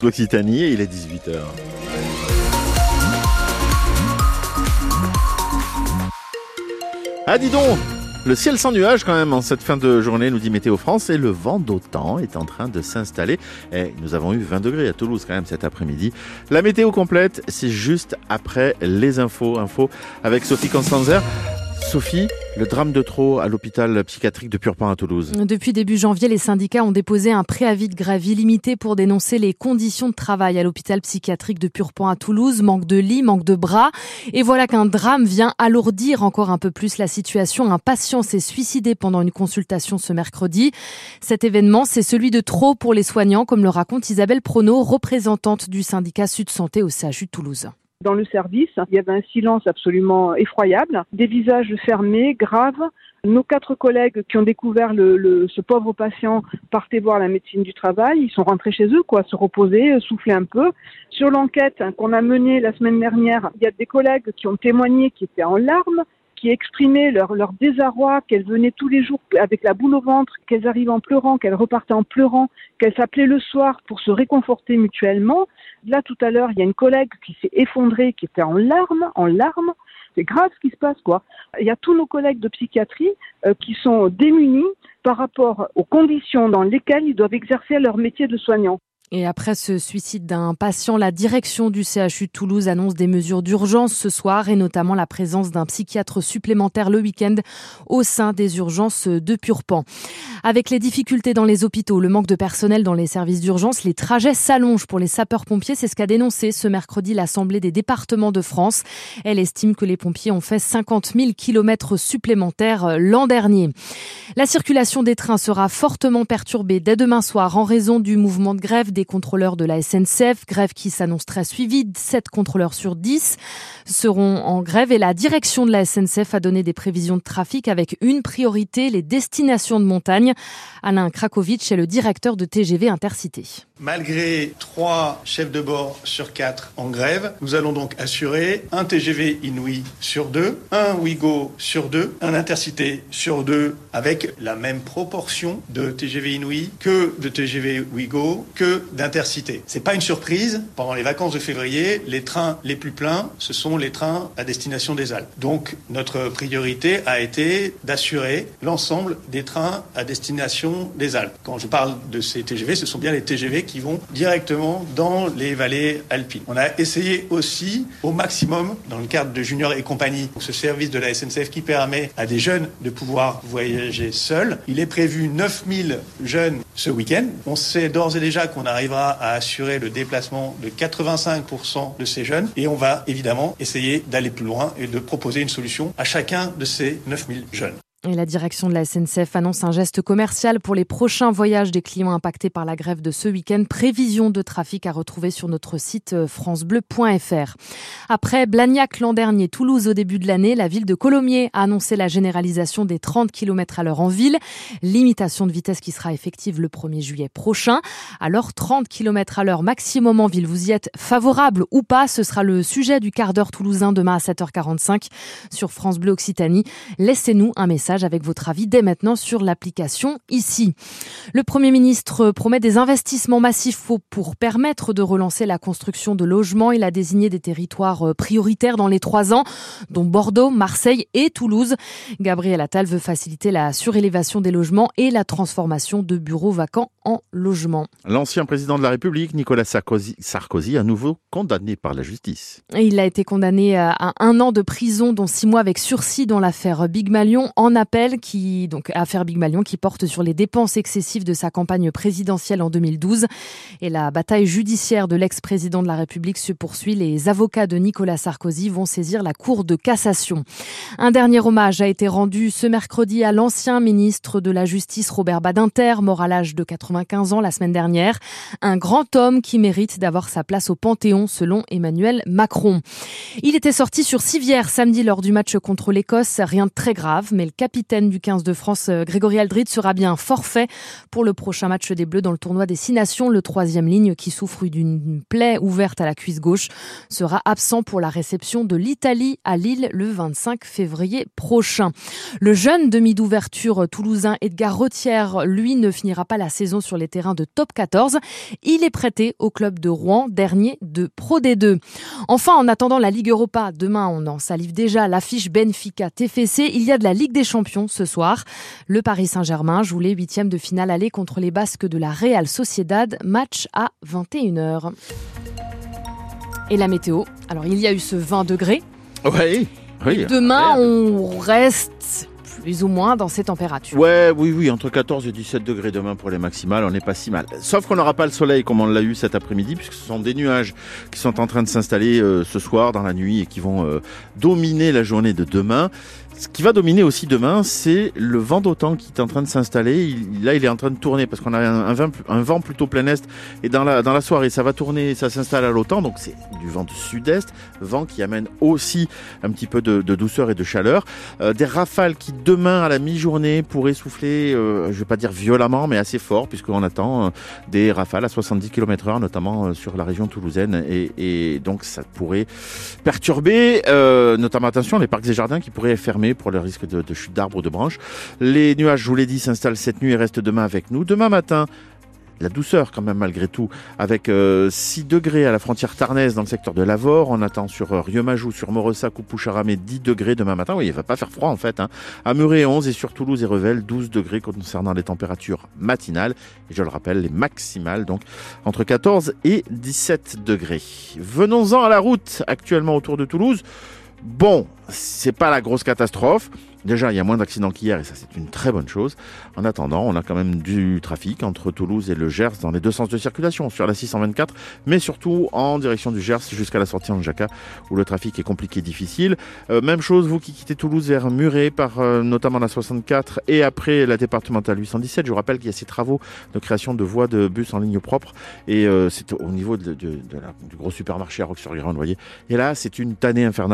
L'Occitanie, il est 18h. Ah dis donc le ciel sans nuages quand même en cette fin de journée, nous dit Météo France, et le vent d'autant est en train de s'installer. Et nous avons eu 20 degrés à Toulouse quand même cet après-midi. La météo complète, c'est juste après les infos. Infos avec Sophie Constanzer. Sophie, le drame de trop à l'hôpital psychiatrique de Purpan à Toulouse. Depuis début janvier, les syndicats ont déposé un préavis de grève illimité pour dénoncer les conditions de travail à l'hôpital psychiatrique de Purpan à Toulouse. Manque de lits, manque de bras. Et voilà qu'un drame vient alourdir encore un peu plus la situation. Un patient s'est suicidé pendant une consultation ce mercredi. Cet événement, c'est celui de trop pour les soignants, comme le raconte Isabelle Prono, représentante du syndicat Sud Santé au CHU Toulouse. Dans le service, il y avait un silence absolument effroyable, des visages fermés, graves. Nos quatre collègues qui ont découvert le, ce pauvre patient partaient voir la médecine du travail. Ils sont rentrés chez eux, quoi, se reposer, souffler un peu. Sur l'enquête qu'on a menée la semaine dernière, il y a des collègues qui ont témoigné qui étaient en larmes qui exprimaient leur, désarroi, qu'elles venaient tous les jours avec la boule au ventre, qu'elles arrivaient en pleurant, qu'elles repartaient en pleurant, qu'elles s'appelaient le soir pour se réconforter mutuellement. Là, tout à l'heure, il y a une collègue qui s'est effondrée, qui était en larmes, en larmes. C'est grave ce qui se passe, quoi. Il y a tous nos collègues de psychiatrie euh, qui sont démunis par rapport aux conditions dans lesquelles ils doivent exercer leur métier de soignant. Et après ce suicide d'un patient, la direction du CHU de Toulouse annonce des mesures d'urgence ce soir et notamment la présence d'un psychiatre supplémentaire le week-end au sein des urgences de Purpan. Avec les difficultés dans les hôpitaux, le manque de personnel dans les services d'urgence, les trajets s'allongent pour les sapeurs-pompiers. C'est ce qu'a dénoncé ce mercredi l'Assemblée des départements de France. Elle estime que les pompiers ont fait 50 000 kilomètres supplémentaires l'an dernier. La circulation des trains sera fortement perturbée dès demain soir en raison du mouvement de grève des contrôleurs de la SNCF, grève qui s'annonce très suivie. 7 contrôleurs sur 10 seront en grève et la direction de la SNCF a donné des prévisions de trafic avec une priorité, les destinations de montagne. Alain Krakowicz est le directeur de TGV Intercité. Malgré trois chefs de bord sur quatre en grève, nous allons donc assurer un TGV Inouï sur deux, un Ouigo sur deux, un Intercité sur deux, avec la même proportion de TGV Inouï que de TGV Ouigo que d'Intercité. C'est pas une surprise. Pendant les vacances de février, les trains les plus pleins, ce sont les trains à destination des Alpes. Donc, notre priorité a été d'assurer l'ensemble des trains à destination des Alpes. Quand je parle de ces TGV, ce sont bien les TGV qui vont directement dans les vallées alpines. On a essayé aussi au maximum, dans le cadre de Junior et compagnie, ce service de la SNCF qui permet à des jeunes de pouvoir voyager seuls. Il est prévu 9000 jeunes ce week-end. On sait d'ores et déjà qu'on arrivera à assurer le déplacement de 85% de ces jeunes et on va évidemment essayer d'aller plus loin et de proposer une solution à chacun de ces 9000 jeunes. Et la direction de la SNCF annonce un geste commercial pour les prochains voyages des clients impactés par la grève de ce week-end. Prévision de trafic à retrouver sur notre site euh, francebleu.fr. Après Blagnac l'an dernier, Toulouse au début de l'année, la ville de Colomiers a annoncé la généralisation des 30 km à l'heure en ville. Limitation de vitesse qui sera effective le 1er juillet prochain. Alors 30 km à l'heure maximum en ville, vous y êtes favorable ou pas? Ce sera le sujet du quart d'heure toulousain demain à 7h45 sur France Bleu Occitanie. Laissez-nous un message avec votre avis dès maintenant sur l'application ici. Le Premier ministre promet des investissements massifs pour permettre de relancer la construction de logements. Il a désigné des territoires euh, prioritaires dans les trois ans, dont Bordeaux, Marseille et Toulouse. Gabriel Attal veut faciliter la surélévation des logements et la transformation de bureaux vacants en logements. L'ancien président de la République, Nicolas Sarkozy, Sarkozy, à nouveau condamné par la justice. il a été condamné à un an de prison, dont six mois avec sursis dans l'affaire Big Malion en appel qui, donc, affaire Big Malion, qui porte sur les dépenses excessives de sa campagne présidentielle en 2012. Et la bataille judiciaire de l'ex-président de la République se poursuit. Les avocats de Nicolas Sarkozy vont saisir la Cour de cassation. Un dernier hommage a été rendu ce mercredi à l'ancien ministre de la Justice Robert Badinter, mort à l'âge de 95 ans la semaine dernière. Un grand homme qui mérite d'avoir sa place au Panthéon selon Emmanuel Macron. Il était sorti sur civière samedi lors du match contre l'Écosse. Rien de très grave, mais le capitaine du 15 de France, euh, Grégory Aldrit, sera bien forfait pour le prochain match des Bleus dans le tournoi des Six Nations. Le troisième ligne, qui souffre d'une plaie ouverte à la cuisse gauche, sera absent pour la réception de l'Italie à Lille le 25 février prochain. Le jeune demi d'ouverture toulousain Edgar Retière, lui, ne finira pas la saison saison sur les terrains de top 14. Il est prêté au club de Rouen, dernier de Pro D2. Enfin, en attendant la Ligue Europa, demain on en salive déjà l'affiche Benfica TFC. Il y a de la Ligue des Champions ce soir. Le Paris Saint-Germain joue les huitièmes de finale aller contre les Basques de la Real Sociedad. Match à 21h. Et la météo. Alors il y a eu ce 20 degrés. Oui. oui. Demain, on reste plus ou moins dans ces températures. Ouais, oui, oui, entre 14 et 17 degrés demain pour les maximales, on n'est pas si mal. Sauf qu'on n'aura pas le soleil comme on l'a eu cet après-midi, puisque ce sont des nuages qui sont en train de s'installer euh, ce soir dans la nuit et qui vont euh, dominer la journée de demain. Ce qui va dominer aussi demain, c'est le vent d'autant qui est en train de s'installer. Là, il est en train de tourner parce qu'on a un, vent, plutôt plein est. Et dans la, dans la soirée, ça va tourner, ça s'installe à l'autant. Donc, c'est du vent de sud-est, vent qui amène aussi un petit peu de, douceur et de chaleur. Euh, des rafales qui, demain, à la mi-journée, pourraient souffler, euh, je vais pas dire violemment, mais assez fort, puisqu'on attend euh, des rafales à 70 km heure, notamment euh, sur la région toulousaine. Et, donc, ça pourrait perturber, notamment, attention, les parcs et jardins qui pourraient fermer pour le risque de, chute d'arbres ou de branches. Les nuages, je vous l'ai dit, s'installent cette nuit et restent demain avec nous. Demain matin, la douceur quand même malgré tout, avec euh, 6 degrés à la frontière tarnaise dans le secteur de Lavore. On attend sur euh, sur Moressac ou Poucharamé 10 degrés demain matin. Oui, il va pas faire froid en fait. Hein. À Muret 11 et sur Toulouse et Revel 12 degrés concernant les températures matinales. Et je le rappelle, les maximales donc entre 14 et 17 degrés. Venons-en à la route actuellement autour de Toulouse. Bon, c'est pas la grosse catastrophe. Déjà, il y a moins d'accidents qu'hier et ça, c'est une très bonne chose. En attendant, on a quand même du trafic entre Toulouse et le Gers dans les deux sens de circulation, sur la 624, mais surtout en direction du Gers jusqu'à la sortie en Jacquat, où le trafic est compliqué, difficile. Euh, même chose, vous qui quittez Toulouse vers Muret, par euh, notamment la 64 et après la départementale 817. Je vous rappelle qu'il y a ces travaux de création de voies de bus en ligne propre et euh, c'est au niveau du gros supermarché à Rox-sur-Garonne, vous voyez. Et là, c'est une tannée infernale.